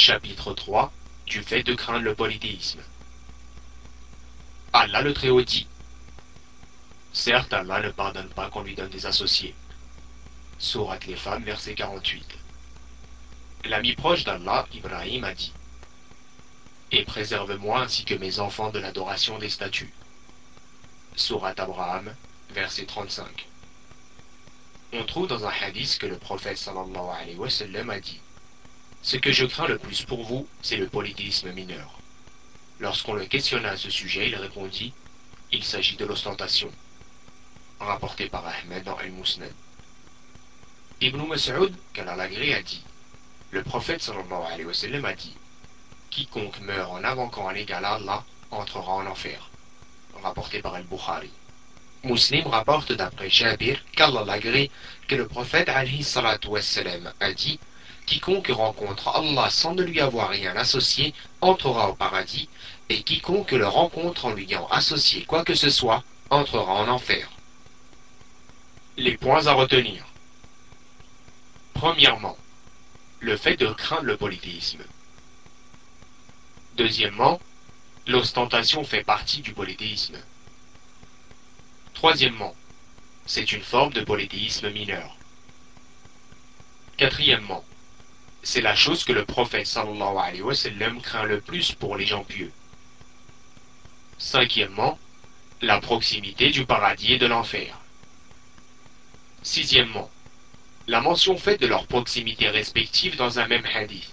Chapitre 3 Du fait de craindre le polythéisme. Allah le Très-Haut dit Certes, Allah ne pardonne pas qu'on lui donne des associés. Sourate les femmes, verset 48. L'ami proche d'Allah, Ibrahim, a dit Et préserve-moi ainsi que mes enfants de l'adoration des statues. Sourate Abraham, verset 35. On trouve dans un hadith que le prophète sallallahu alayhi wa sallam a dit Ce que je crains le plus pour vous, c'est le polythéisme mineur. Lorsqu'on le questionna à ce sujet, il répondit Il s'agit de l'ostentation. Rapporté par Ahmed dans Al-Musnad. Ibn Mas'ud, qu'Allah l'agré, a dit Le prophète sallallahu alayhi wa sallam a dit Quiconque meurt en invoquant un égal à Allah entrera en enfer. Rapporté par Al-Bukhari. Muslim rapporte d'après Jabir, qu'Allah l'agré, que le prophète alayhi salatu a dit Quiconque rencontre Allah sans ne lui avoir rien associé entrera au paradis, et quiconque le rencontre en lui ayant associé quoi que ce soit entrera en enfer. Les points à retenir. Premièrement, le fait de craindre le polythéisme. Deuxièmement, l'ostentation fait partie du polythéisme. Troisièmement, c'est une forme de polythéisme mineur. Quatrièmement, c'est la chose que le prophète sallallahu alayhi wa sallam craint le plus pour les gens pieux. Cinquièmement, la proximité du paradis et de l'enfer. Sixièmement, la mention faite de leur proximité respective dans un même hadith.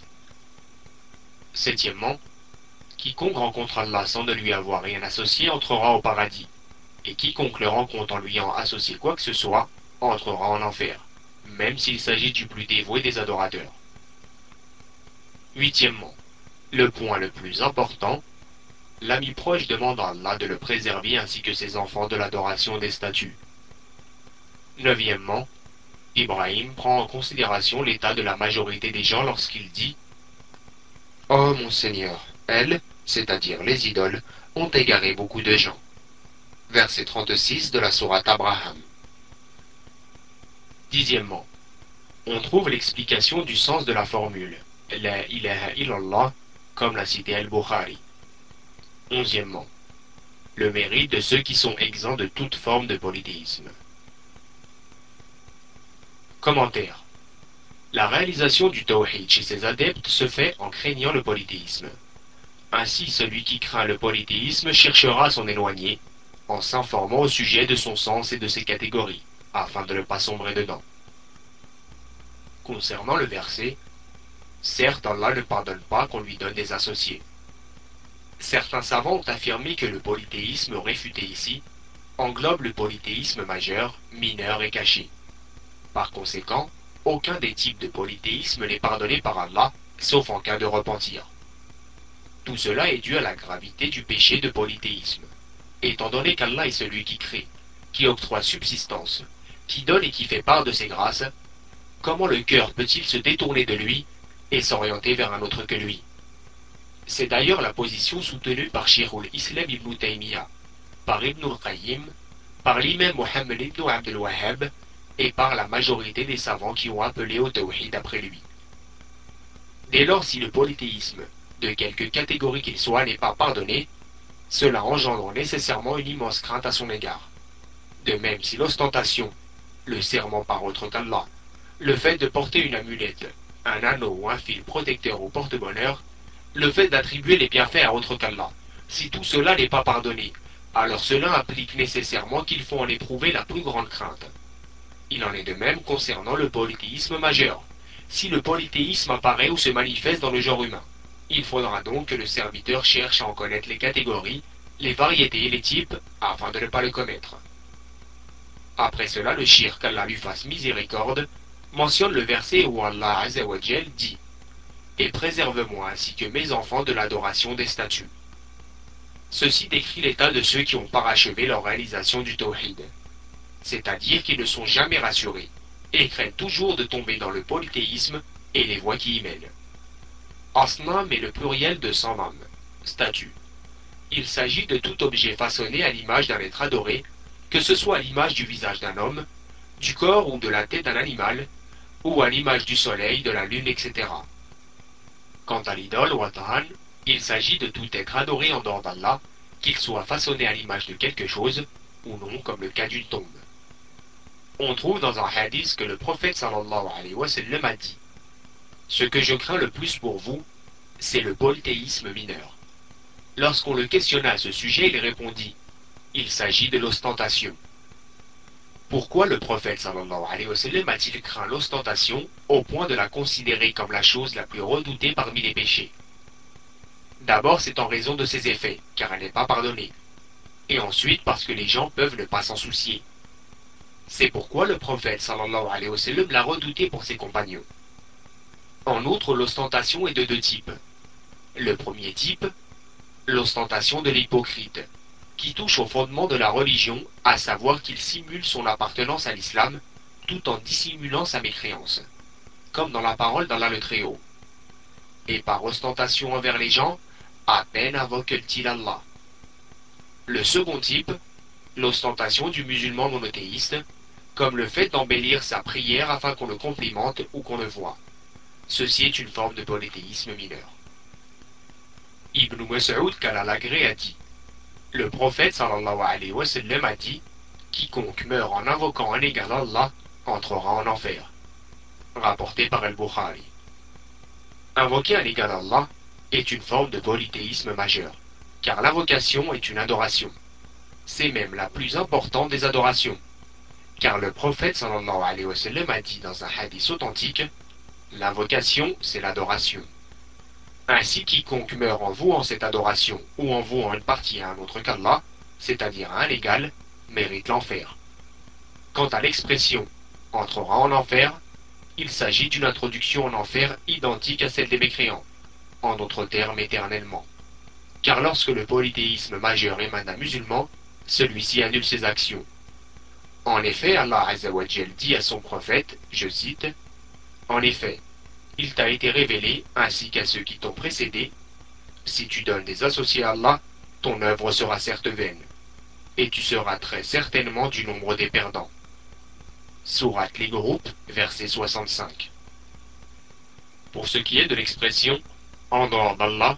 Septièmement, quiconque rencontre Allah sans ne lui avoir rien associé entrera au paradis, et quiconque le rencontre en lui ayant associé quoi que ce soit entrera en enfer, même s'il s'agit du plus dévoué des adorateurs. Huitièmement, le point le plus important, l'ami proche demande à Allah de le préserver ainsi que ses enfants de l'adoration des statues. Neuvièmement, Ibrahim prend en considération l'état de la majorité des gens lorsqu'il dit Oh mon Seigneur, elles, c'est-à-dire les idoles, ont égaré beaucoup de gens. Verset 36 de la Sourate Abraham. Dixièmement, on trouve l'explication du sens de la formule La ilaha illallah, comme l'a cité Al-Bukhari. Onzièmement, le mérite de ceux qui sont exempts de toute forme de polythéisme. Commentaire. La réalisation du tawhid chez ses adeptes se fait en craignant le polythéisme. Ainsi, celui qui craint le polythéisme cherchera à s'en éloigner, en s'informant au sujet de son sens et de ses catégories, afin de ne pas sombrer dedans. Concernant le verset, certes Allah ne pardonne pas qu'on lui donne des associés. Certains savants ont affirmé que le polythéisme réfuté ici englobe le polythéisme majeur, mineur et caché. Par conséquent, aucun des types de polythéisme n'est pardonné par Allah, sauf en cas de repentir. Tout cela est dû à la gravité du péché de polythéisme. Étant donné qu'Allah est celui qui crée, qui octroie subsistance, qui donne et qui fait part de ses grâces, comment le cœur peut-il se détourner de lui et s'orienter vers un autre que lui C'est d'ailleurs la position soutenue par Shirul Islam ibn Taymiyyah, par Ibn al-Qayyim, par l'imam Mohammed ibn Abdel Wahhab et par la majorité des savants qui ont appelé au tawhid après lui. Dès lors, si le polythéisme, de quelque catégorie qu'il soit, n'est pas pardonné, cela engendre nécessairement une immense crainte à son égard. De même, si l'ostentation, le serment par autre qu'Allah, le fait de porter une amulette, un anneau ou un fil protecteur au porte-bonheur, le fait d'attribuer les bienfaits à autre qu'Allah, si tout cela n'est pas pardonné, alors cela implique nécessairement qu'il faut en éprouver la plus grande crainte. Il en est de même concernant le polythéisme majeur. Si le polythéisme apparaît ou se manifeste dans le genre humain, il faudra donc que le serviteur cherche à en connaître les catégories, les variétés et les types, afin de ne pas le commettre. Après cela, le shir qu'Allah lui fasse miséricorde mentionne le verset où Allah Azzawajal dit Et préserve-moi ainsi que mes enfants de l'adoration des statues. Ceci décrit l'état de ceux qui ont parachevé leur réalisation du tawhid, c'est-à-dire qu'ils ne sont jamais rassurés et craignent toujours de tomber dans le polythéisme et les voies qui y mènent. Asnam est le pluriel de sanam, statue. Il s'agit de tout objet façonné à l'image d'un être adoré, que ce soit à l'image du visage d'un homme, du corps ou de la tête d'un animal, ou à l'image du soleil, de la lune, etc. Quant à l'idole ou Atahan, il s'agit de tout être adoré en dehors d'Allah, qu'il soit façonné à l'image de quelque chose, ou non comme le cas d'une tombe. On trouve dans un hadith que le prophète sallallahu alayhi wa sallam a dit Ce que je crains le plus pour vous, c'est le polythéisme mineur. Lorsqu'on le questionna à ce sujet, il répondit Il s'agit de l'ostentation. Pourquoi le prophète sallallahu alayhi wa sallam a-t-il craint l'ostentation au point de la considérer comme la chose la plus redoutée parmi les péchés? D'abord, c'est en raison de ses effets, car elle n'est pas pardonnée. Et ensuite, parce que les gens peuvent ne pas s'en soucier. C'est pourquoi le prophète sallallahu alayhi wa sallam l'a redouté pour ses compagnons. En outre, l'ostentation est de deux types. Le premier type, l'ostentation de l'hypocrite, qui touche au fondement de la religion, à savoir qu'il simule son appartenance à l'islam tout en dissimulant sa mécréance, comme dans la parole d'Allah le Très-Haut. Et par ostentation envers les gens, à peine invoque-t-il Allah. Le second type, l'ostentation du musulman monothéiste, comme le fait d'embellir sa prière afin qu'on le complimente ou qu'on le voit. Ceci est une forme de polythéisme mineur. Ibn Mas'ud Kalalagré a dit Le prophète sallallahu alayhi wa sallam a dit Quiconque meurt en invoquant un égal Allah entrera en enfer. Rapporté par Al-Bukhari. Invoquer un égal Allah est une forme de polythéisme majeur, car l'invocation est une adoration. C'est même la plus importante des adorations, car le prophète sallallahu alayhi wa sallam a dit dans un hadith authentique L'invocation, c'est l'adoration. Ainsi quiconque meurt en vouant cette adoration ou en vouant une partie à un autre qu'Allah, c'est-à-dire à un égal, mérite l'enfer. Quant à l'expression entrera en enfer, il s'agit d'une introduction en enfer identique à celle des mécréants en d'autres termes éternellement. Car lorsque le polythéisme majeur émane d'un musulman, celui-ci annule ses actions. En effet, Allah Azzawajal dit à son prophète, je cite, En effet, il t'a été révélé, ainsi qu'à ceux qui t'ont précédé, si tu donnes des associés à Allah, ton œuvre sera certes vaine, et tu seras très certainement du nombre des perdants. Surat les groupes, verset 65. Pour ce qui est de l'expression en dehors d'Allah,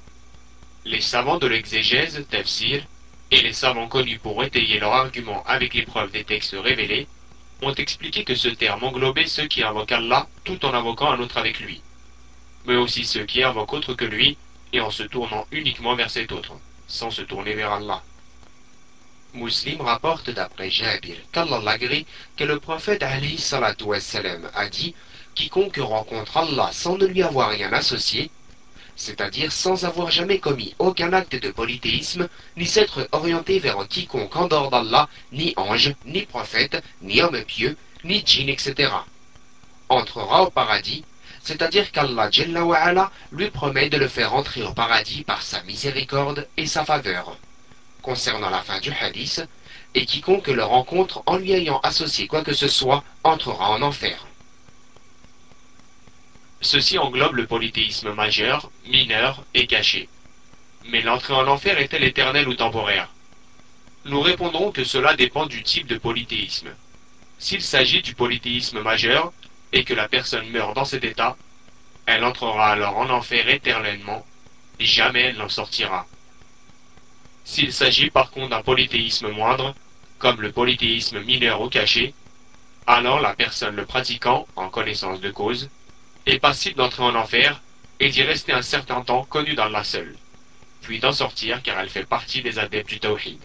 les savants de l'exégèse, tafsir, et les savants connus pour étayer leur argument avec les preuves des textes révélés, ont expliqué que ce terme englobait ceux qui invoquent Allah tout en invoquant un autre avec lui, mais aussi ceux qui invoquent autre que lui et en se tournant uniquement vers cet autre, sans se tourner vers Allah. Muslim rapporte d'après Jabir qu'Allah que le prophète Ali a dit Quiconque rencontre Allah sans ne lui avoir rien associé, c'est-à-dire sans avoir jamais commis aucun acte de polythéisme, ni s'être orienté vers quiconque en dehors d'Allah, ni ange, ni prophète, ni homme pieux, ni djinn, etc. entrera au paradis, c'est-à-dire qu'Allah lui promet de le faire entrer au paradis par sa miséricorde et sa faveur. Concernant la fin du hadith, et quiconque le rencontre en lui ayant associé quoi que ce soit entrera en enfer. Ceci englobe le polythéisme majeur, mineur et caché. Mais l'entrée en enfer est-elle éternelle ou temporaire? Nous répondrons que cela dépend du type de polythéisme. S'il s'agit du polythéisme majeur, et que la personne meurt dans cet état, elle entrera alors en enfer éternellement, et jamais elle n'en sortira. S'il s'agit par contre d'un polythéisme moindre, comme le polythéisme mineur ou caché, alors la personne le pratiquant, en connaissance de cause, est passible d'entrer en enfer et d'y rester un certain temps connu d'Allah seul, puis d'en sortir car elle fait partie des adeptes du Tawhid.